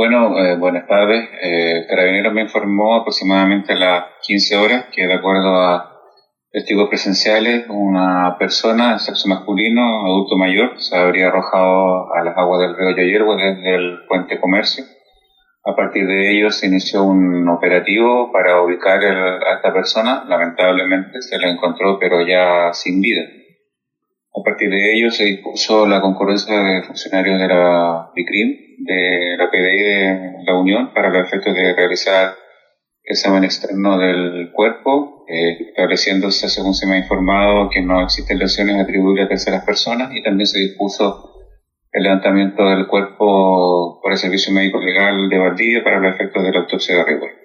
Bueno, eh, buenas tardes. Eh, Carabineros me informó aproximadamente a las 15 horas que de acuerdo a testigos presenciales, una persona de sexo masculino, adulto mayor, se habría arrojado a las aguas del río Yayerwa desde el puente Comercio. A partir de ello se inició un operativo para ubicar a esta persona. Lamentablemente se la encontró pero ya sin vida. Partir de ello se dispuso la concurrencia de funcionarios de la BICRIM de la PDI de la Unión para los efectos de realizar examen externo del cuerpo, eh, estableciéndose, según se me ha informado, que no existen lesiones atribuibles a terceras personas y también se dispuso el levantamiento del cuerpo por el Servicio Médico Legal de Valdivia para los efectos de la autopsia de rigor.